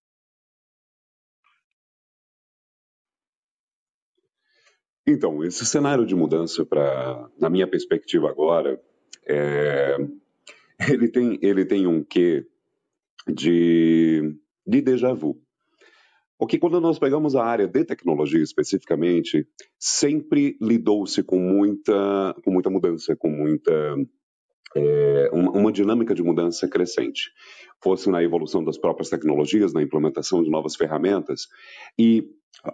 Então, esse cenário de mudança, para, na minha perspectiva agora, é, ele, tem, ele tem um quê de, de déjà vu. Porque quando nós pegamos a área de tecnologia especificamente, sempre lidou-se com muita, com muita mudança, com muita é, uma, dinâmica de mudança crescente, fosse na evolução das próprias tecnologias, na implementação de novas ferramentas, e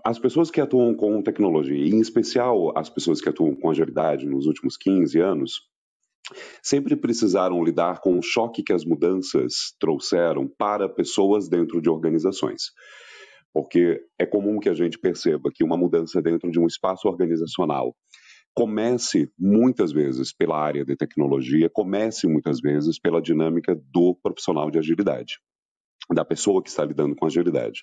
as pessoas que atuam com tecnologia, em especial as pessoas que atuam com agilidade nos últimos 15 anos, sempre precisaram lidar com o choque que as mudanças trouxeram para pessoas dentro de organizações. Porque é comum que a gente perceba que uma mudança dentro de um espaço organizacional comece muitas vezes pela área de tecnologia, comece muitas vezes pela dinâmica do profissional de agilidade, da pessoa que está lidando com agilidade.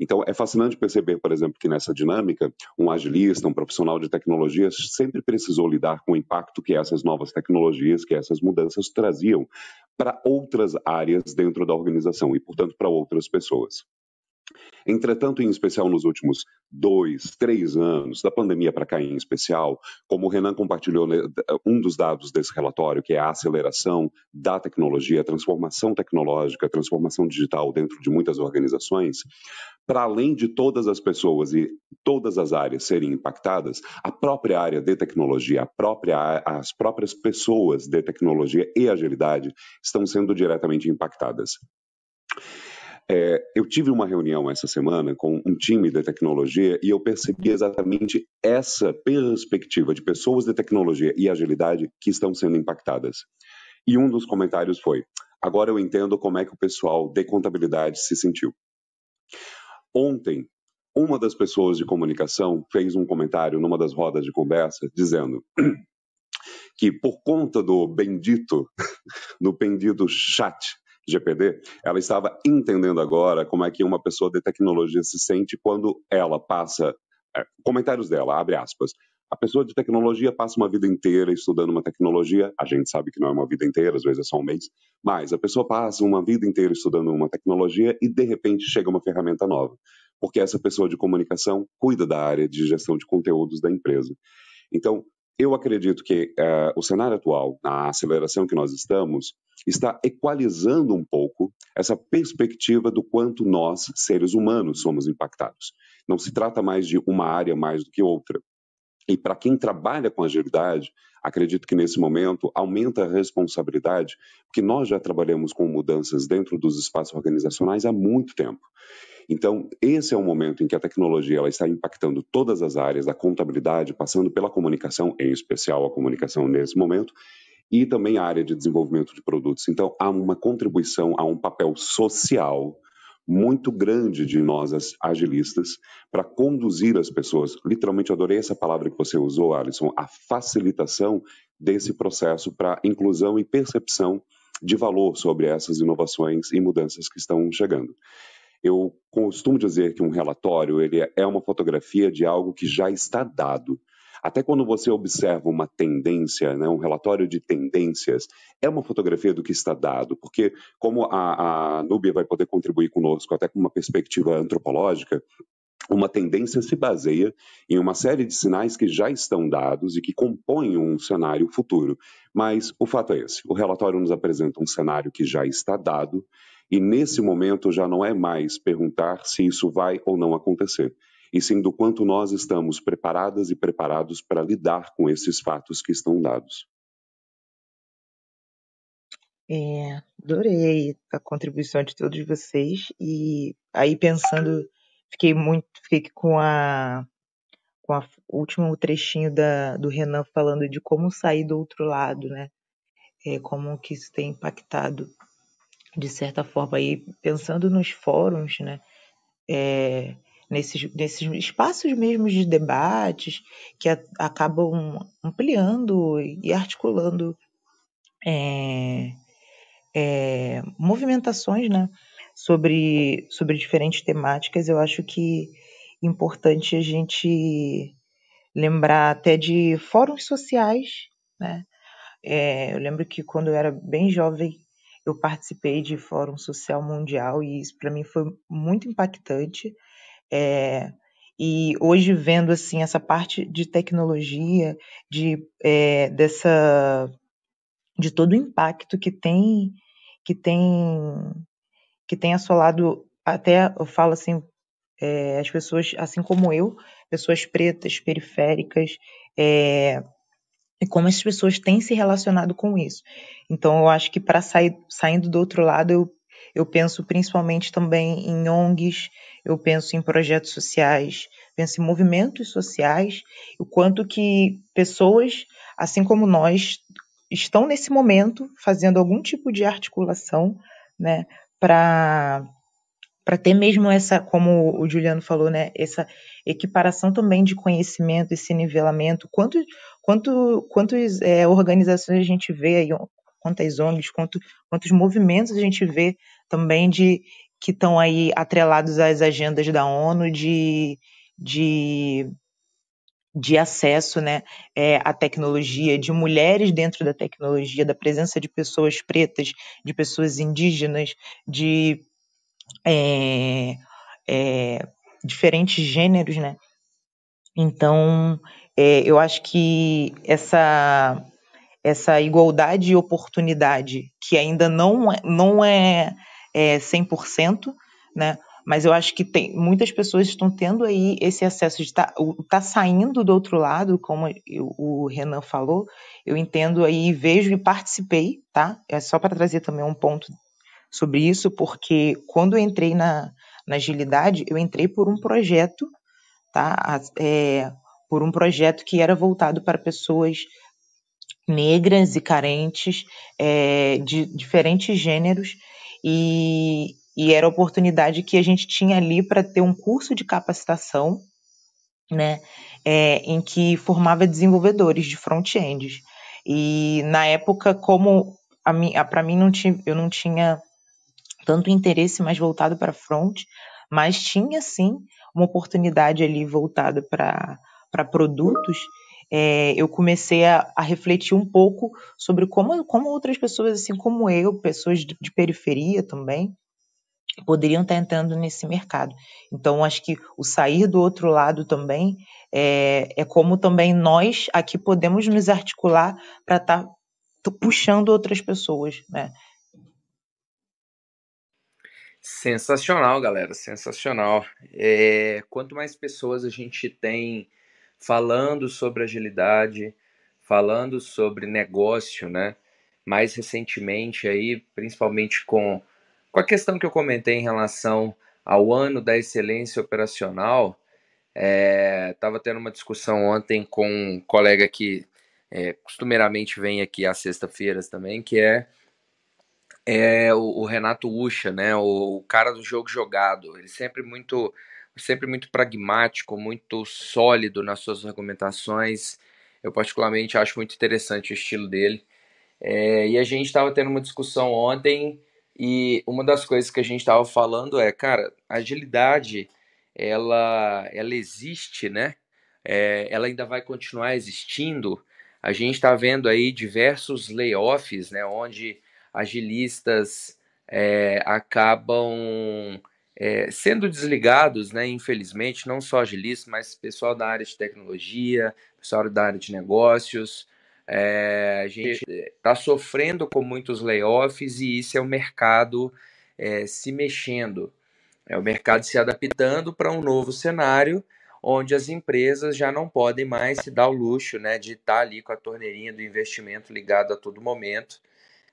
Então, é fascinante perceber, por exemplo, que nessa dinâmica, um agilista, um profissional de tecnologia, sempre precisou lidar com o impacto que essas novas tecnologias, que essas mudanças traziam para outras áreas dentro da organização e, portanto, para outras pessoas. Entretanto, em especial nos últimos dois, três anos, da pandemia para cá em especial, como o Renan compartilhou né, um dos dados desse relatório, que é a aceleração da tecnologia, a transformação tecnológica, a transformação digital dentro de muitas organizações, para além de todas as pessoas e todas as áreas serem impactadas, a própria área de tecnologia, própria, as próprias pessoas de tecnologia e agilidade estão sendo diretamente impactadas. É, eu tive uma reunião essa semana com um time de tecnologia e eu percebi exatamente essa perspectiva de pessoas de tecnologia e agilidade que estão sendo impactadas. E um dos comentários foi: agora eu entendo como é que o pessoal de contabilidade se sentiu. Ontem, uma das pessoas de comunicação fez um comentário numa das rodas de conversa dizendo que por conta do bendito, do bendito chat GPD, ela estava entendendo agora como é que uma pessoa de tecnologia se sente quando ela passa. É, comentários dela, abre aspas. A pessoa de tecnologia passa uma vida inteira estudando uma tecnologia, a gente sabe que não é uma vida inteira, às vezes é só um mês, mas a pessoa passa uma vida inteira estudando uma tecnologia e de repente chega uma ferramenta nova, porque essa pessoa de comunicação cuida da área de gestão de conteúdos da empresa. Então, eu acredito que uh, o cenário atual, a aceleração que nós estamos, está equalizando um pouco essa perspectiva do quanto nós, seres humanos, somos impactados. Não se trata mais de uma área mais do que outra. E para quem trabalha com agilidade, acredito que nesse momento aumenta a responsabilidade, porque nós já trabalhamos com mudanças dentro dos espaços organizacionais há muito tempo. Então, esse é o momento em que a tecnologia ela está impactando todas as áreas da contabilidade, passando pela comunicação, em especial a comunicação nesse momento, e também a área de desenvolvimento de produtos. Então, há uma contribuição, há um papel social muito grande de nós, as agilistas, para conduzir as pessoas. Literalmente, adorei essa palavra que você usou, Alisson, a facilitação desse processo para inclusão e percepção de valor sobre essas inovações e mudanças que estão chegando. Eu costumo dizer que um relatório ele é uma fotografia de algo que já está dado. Até quando você observa uma tendência, né, um relatório de tendências, é uma fotografia do que está dado, porque como a, a Núbia vai poder contribuir conosco até com uma perspectiva antropológica, uma tendência se baseia em uma série de sinais que já estão dados e que compõem um cenário futuro. Mas o fato é esse: o relatório nos apresenta um cenário que já está dado e nesse momento já não é mais perguntar se isso vai ou não acontecer, e sim do quanto nós estamos preparadas e preparados para lidar com esses fatos que estão dados. É, adorei a contribuição de todos vocês e aí pensando, fiquei muito, fiquei com a com a último trechinho da, do Renan falando de como sair do outro lado, né? É, como que isso tem impactado de certa forma, aí, pensando nos fóruns, né, é, nesses, nesses espaços mesmo de debates que a, acabam ampliando e articulando é, é, movimentações né, sobre, sobre diferentes temáticas, eu acho que é importante a gente lembrar até de fóruns sociais. Né? É, eu lembro que quando eu era bem jovem, eu participei de Fórum Social Mundial e isso para mim foi muito impactante. É, e hoje vendo assim essa parte de tecnologia, de é, dessa de todo o impacto que tem que tem que tem assolado até eu falo assim é, as pessoas, assim como eu, pessoas pretas, periféricas, é, e como as pessoas têm se relacionado com isso. Então, eu acho que para sair saindo do outro lado, eu, eu penso principalmente também em ONGs, eu penso em projetos sociais, penso em movimentos sociais, o quanto que pessoas, assim como nós, estão nesse momento fazendo algum tipo de articulação, né, para para ter mesmo essa, como o Juliano falou, né, essa equiparação também de conhecimento, esse nivelamento, quanto, quanto, quantas é, organizações a gente vê aí, quantas ONGs, quanto, quantos movimentos a gente vê também de que estão aí atrelados às agendas da ONU de, de, de acesso né, é, à tecnologia, de mulheres dentro da tecnologia, da presença de pessoas pretas, de pessoas indígenas, de é, é, diferentes gêneros, né? Então, é, eu acho que essa essa igualdade de oportunidade, que ainda não é, não é, é 100%, né? Mas eu acho que tem, muitas pessoas estão tendo aí esse acesso de estar tá, tá saindo do outro lado, como eu, o Renan falou, eu entendo aí, vejo e participei, tá? É só para trazer também um ponto sobre isso, porque quando eu entrei na, na agilidade, eu entrei por um projeto, tá? É, por um projeto que era voltado para pessoas negras e carentes é, de diferentes gêneros e, e era a oportunidade que a gente tinha ali para ter um curso de capacitação, né, é, em que formava desenvolvedores de front-ends. E na época, como para mim não tinha, eu não tinha tanto interesse mais voltado para front, mas tinha sim uma oportunidade ali voltada para produtos. É, eu comecei a, a, refletir um pouco sobre como, como outras pessoas, assim como eu, pessoas de, de periferia também, poderiam estar entrando nesse mercado. Então, acho que o sair do outro lado também é, é como também nós aqui podemos nos articular para estar tá puxando outras pessoas, né? Sensacional, galera, sensacional. É, quanto mais pessoas a gente tem falando sobre agilidade, falando sobre negócio, né? Mais recentemente aí, principalmente com, com a questão que eu comentei em relação ao ano da excelência operacional, estava é, tendo uma discussão ontem com um colega que é, costumeiramente vem aqui às sexta-feiras também, que é é o, o Renato Ucha, né? O, o, cara do jogo jogado. Ele sempre muito, sempre muito pragmático, muito sólido nas suas argumentações. Eu particularmente acho muito interessante o estilo dele. É, e a gente estava tendo uma discussão ontem e uma das coisas que a gente estava falando é, cara, agilidade ela, ela existe, né? É, ela ainda vai continuar existindo. A gente está vendo aí diversos layoffs, né? Onde agilistas é, acabam é, sendo desligados, né, infelizmente, não só agilistas, mas pessoal da área de tecnologia, pessoal da área de negócios. É, a gente está sofrendo com muitos layoffs e isso é o mercado é, se mexendo, é o mercado se adaptando para um novo cenário onde as empresas já não podem mais se dar o luxo né, de estar tá ali com a torneirinha do investimento ligado a todo momento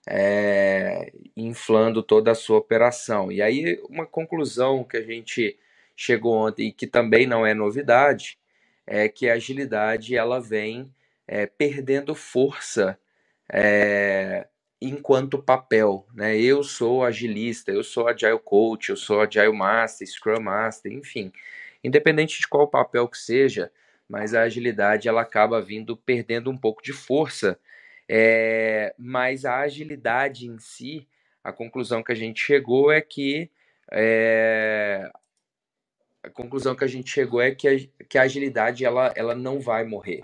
é, inflando toda a sua operação. E aí, uma conclusão que a gente chegou ontem, e que também não é novidade, é que a agilidade ela vem é, perdendo força é, enquanto papel. Né? Eu sou agilista, eu sou agile coach, eu sou agile master, scrum master, enfim. Independente de qual papel que seja, mas a agilidade ela acaba vindo perdendo um pouco de força é, mas a agilidade em si, a conclusão que a gente chegou é que é, a conclusão que a gente chegou é que a, que a agilidade ela, ela não vai morrer.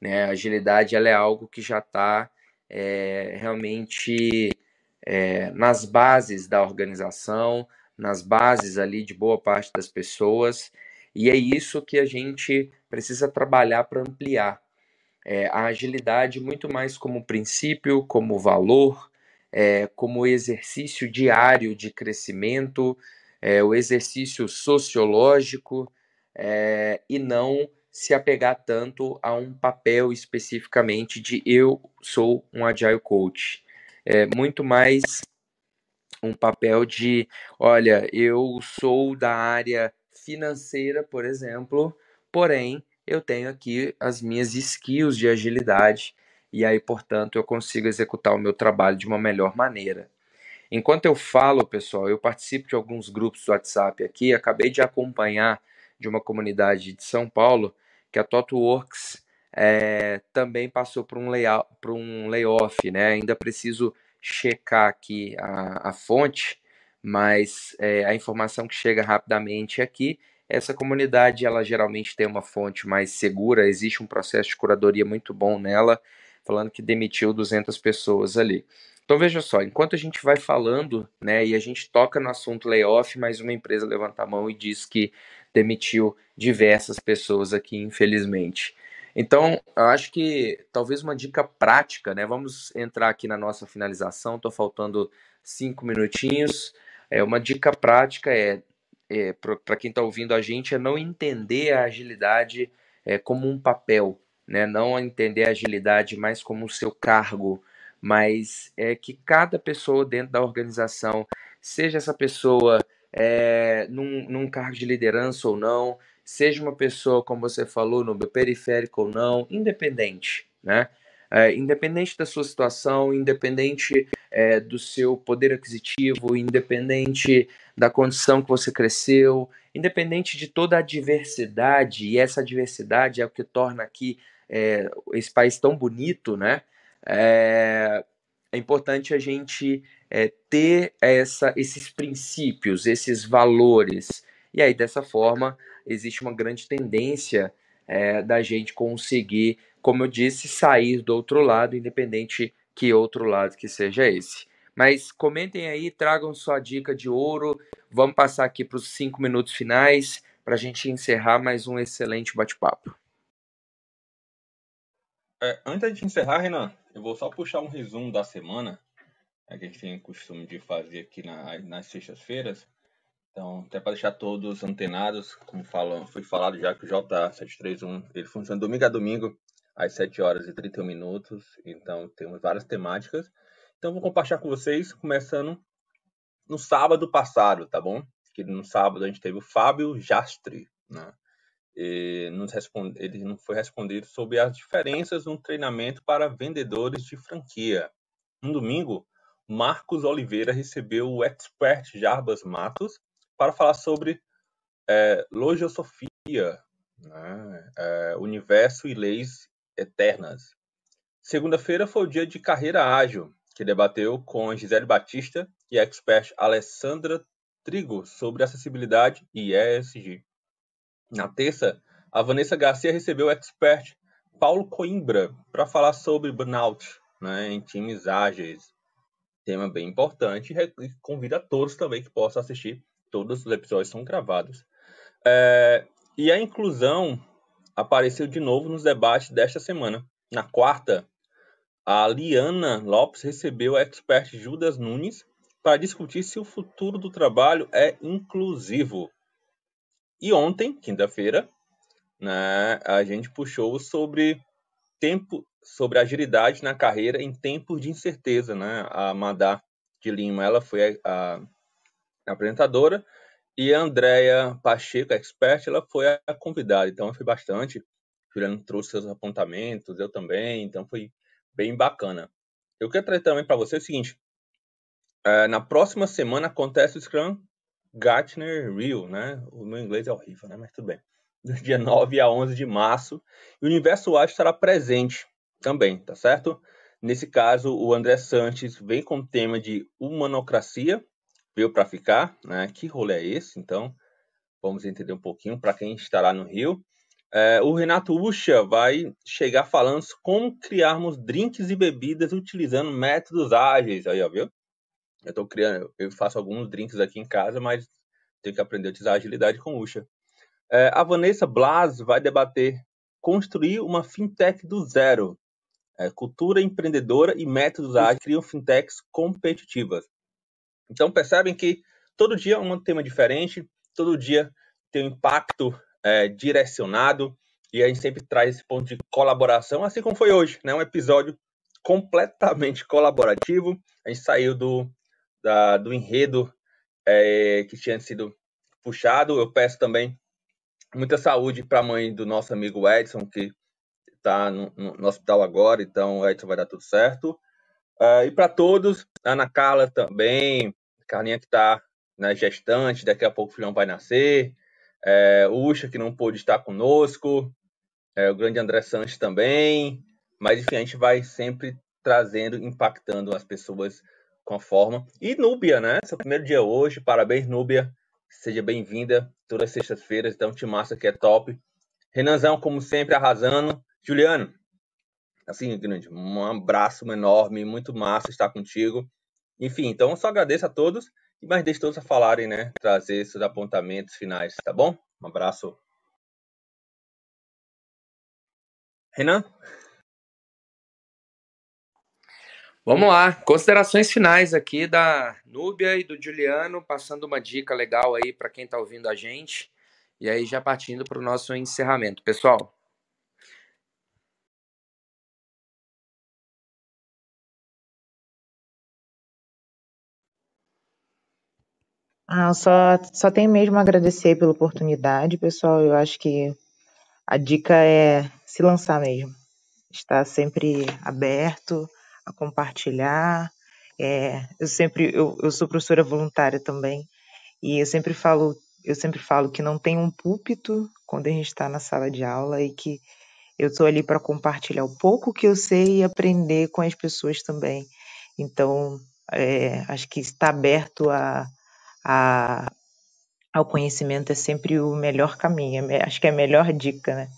Né? A agilidade ela é algo que já está é, realmente é, nas bases da organização, nas bases ali de boa parte das pessoas, e é isso que a gente precisa trabalhar para ampliar é, a agilidade muito mais como princípio, como valor, é, como exercício diário de crescimento, é, o exercício sociológico é, e não se apegar tanto a um papel especificamente de eu sou um agile coach. É muito mais um papel de, olha, eu sou da área financeira, por exemplo, porém eu tenho aqui as minhas skills de agilidade e aí, portanto, eu consigo executar o meu trabalho de uma melhor maneira. Enquanto eu falo, pessoal, eu participo de alguns grupos do WhatsApp aqui, acabei de acompanhar de uma comunidade de São Paulo que a TotoWorks é, também passou por um, layout, por um layoff, né? Ainda preciso checar aqui a, a fonte, mas é, a informação que chega rapidamente aqui, essa comunidade ela geralmente tem uma fonte mais segura, existe um processo de curadoria muito bom nela, falando que demitiu 200 pessoas ali. Então veja só, enquanto a gente vai falando, né, e a gente toca no assunto layoff, mas uma empresa levanta a mão e diz que demitiu diversas pessoas aqui, infelizmente. Então, eu acho que talvez uma dica prática, né? Vamos entrar aqui na nossa finalização, estou faltando cinco minutinhos. É, uma dica prática é, é para quem está ouvindo a gente, é não entender a agilidade é, como um papel, né? Não entender a agilidade mais como o seu cargo, mas é que cada pessoa dentro da organização, seja essa pessoa é, num, num cargo de liderança ou não, seja uma pessoa, como você falou, no periférico ou não, independente, né? É, independente da sua situação, independente é, do seu poder aquisitivo, independente da condição que você cresceu, independente de toda a diversidade, e essa diversidade é o que torna aqui é, esse país tão bonito, né? É, é importante a gente é, ter essa, esses princípios, esses valores, e aí dessa forma existe uma grande tendência é, da gente conseguir, como eu disse, sair do outro lado, independente que outro lado que seja esse. Mas comentem aí, tragam sua dica de ouro. Vamos passar aqui para os cinco minutos finais para a gente encerrar mais um excelente bate-papo. É, antes de encerrar, Renan, eu vou só puxar um resumo da semana, né, que a gente tem o costume de fazer aqui na, nas sextas-feiras. Então, até para deixar todos antenados, como falam, foi falado já que o J731 ele funciona domingo a domingo, às 7 horas e 31 minutos. Então, temos várias temáticas. Então, vou compartilhar com vocês, começando no sábado passado, tá bom? Que no sábado a gente teve o Fábio Jastre, né? E nos responde, ele não foi respondido sobre as diferenças no treinamento para vendedores de franquia. No domingo, Marcos Oliveira recebeu o expert Jarbas Matos para falar sobre é, logiosofia, né? é, universo e leis eternas. Segunda-feira foi o dia de carreira ágil, que debateu com Gisele Batista e a expert Alessandra Trigo sobre acessibilidade e ESG. Na terça, a Vanessa Garcia recebeu o expert Paulo Coimbra para falar sobre burnout né, em times ágeis. Tema bem importante e convido a todos também que possam assistir todos os episódios são gravados. É, e a inclusão apareceu de novo nos debates desta semana. Na quarta, a Liana Lopes recebeu a expert Judas Nunes para discutir se o futuro do trabalho é inclusivo. E ontem, quinta-feira, né, a gente puxou sobre tempo, sobre agilidade na carreira em tempos de incerteza, né? A Madá de Lima, ela foi a, a apresentadora, e a Andrea Pacheco, expert, ela foi a convidada, então foi bastante. Juliano trouxe seus apontamentos, eu também, então foi bem bacana. Eu quero trazer também para você o seguinte: é, na próxima semana acontece o Scrum Gartner Rio, né? O meu inglês é horrível, né? Mas tudo bem. Do dia 9 a 11 de março. E o Universo Ágil estará presente também, tá certo? Nesse caso, o André Santos vem com o tema de humanocracia veio para ficar, né? Que rolê é esse? Então, vamos entender um pouquinho para quem estará no Rio. É, o Renato Ucha vai chegar falando como criarmos drinks e bebidas utilizando métodos ágeis. Aí, ó, viu? Eu estou criando, eu faço alguns drinks aqui em casa, mas tenho que aprender a utilizar agilidade com Ucha. É, a Vanessa Blas vai debater construir uma fintech do zero. É, cultura empreendedora e métodos ágeis criam fintechs competitivas. Então percebem que todo dia um tema diferente, todo dia tem um impacto é, direcionado e a gente sempre traz esse ponto de colaboração, assim como foi hoje, né? Um episódio completamente colaborativo. A gente saiu do, da, do enredo é, que tinha sido puxado. Eu peço também muita saúde para a mãe do nosso amigo Edson, que está no, no, hospital agora, então Edson vai dar tudo certo. Uh, e para todos, Ana Carla também, Carlinha que está na gestante, daqui a pouco o filhão vai nascer, é, Ucha que não pôde estar conosco, é, o grande André Santos também, mas enfim, a gente vai sempre trazendo, impactando as pessoas com a forma. E Núbia, né? Seu primeiro dia hoje, parabéns, Núbia. Seja bem-vinda todas as sextas-feiras, então, te massa que é top. Renanzão, como sempre, arrasando. Juliano, assim, grande, um abraço enorme, muito massa estar contigo. Enfim, então eu só agradeço a todos, mas deixe todos a falarem, né? Trazer seus apontamentos finais, tá bom? Um abraço. Renan? Vamos lá, considerações finais aqui da Núbia e do Juliano, passando uma dica legal aí para quem está ouvindo a gente, e aí já partindo para o nosso encerramento. Pessoal. Ah, só, só tenho mesmo a agradecer pela oportunidade, pessoal. Eu acho que a dica é se lançar mesmo. Estar sempre aberto a compartilhar. É, eu sempre eu, eu sou professora voluntária também e eu sempre falo eu sempre falo que não tem um púlpito quando a gente está na sala de aula e que eu estou ali para compartilhar o pouco que eu sei e aprender com as pessoas também. Então, é, acho que estar aberto a, a, ao conhecimento é sempre o melhor caminho. É acho que é a melhor dica, né?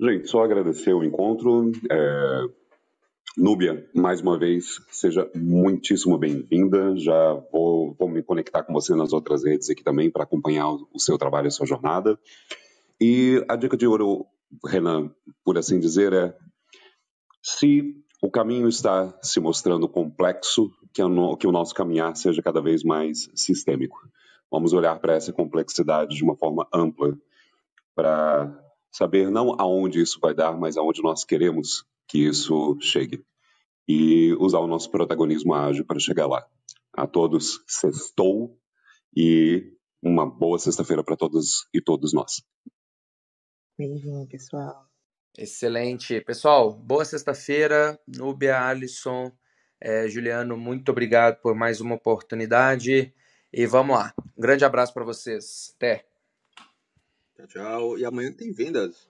Gente, só agradecer o encontro. É... Núbia, mais uma vez, seja muitíssimo bem-vinda. Já vou, vou, me conectar com você nas outras redes aqui também para acompanhar o seu trabalho e sua jornada. E a dica de ouro, Renan, por assim dizer, é se o caminho está se mostrando complexo, que, no, que o nosso caminhar seja cada vez mais sistêmico. Vamos olhar para essa complexidade de uma forma ampla para saber não aonde isso vai dar, mas aonde nós queremos que isso chegue. E usar o nosso protagonismo ágil para chegar lá. A todos, sextou e uma boa sexta-feira para todos e todos nós. Beijinho, pessoal. Excelente. Pessoal, boa sexta-feira. Núbia, Alisson, é, Juliano, muito obrigado por mais uma oportunidade. E vamos lá. Um grande abraço para vocês. Até. Tchau, tchau. E amanhã tem vendas.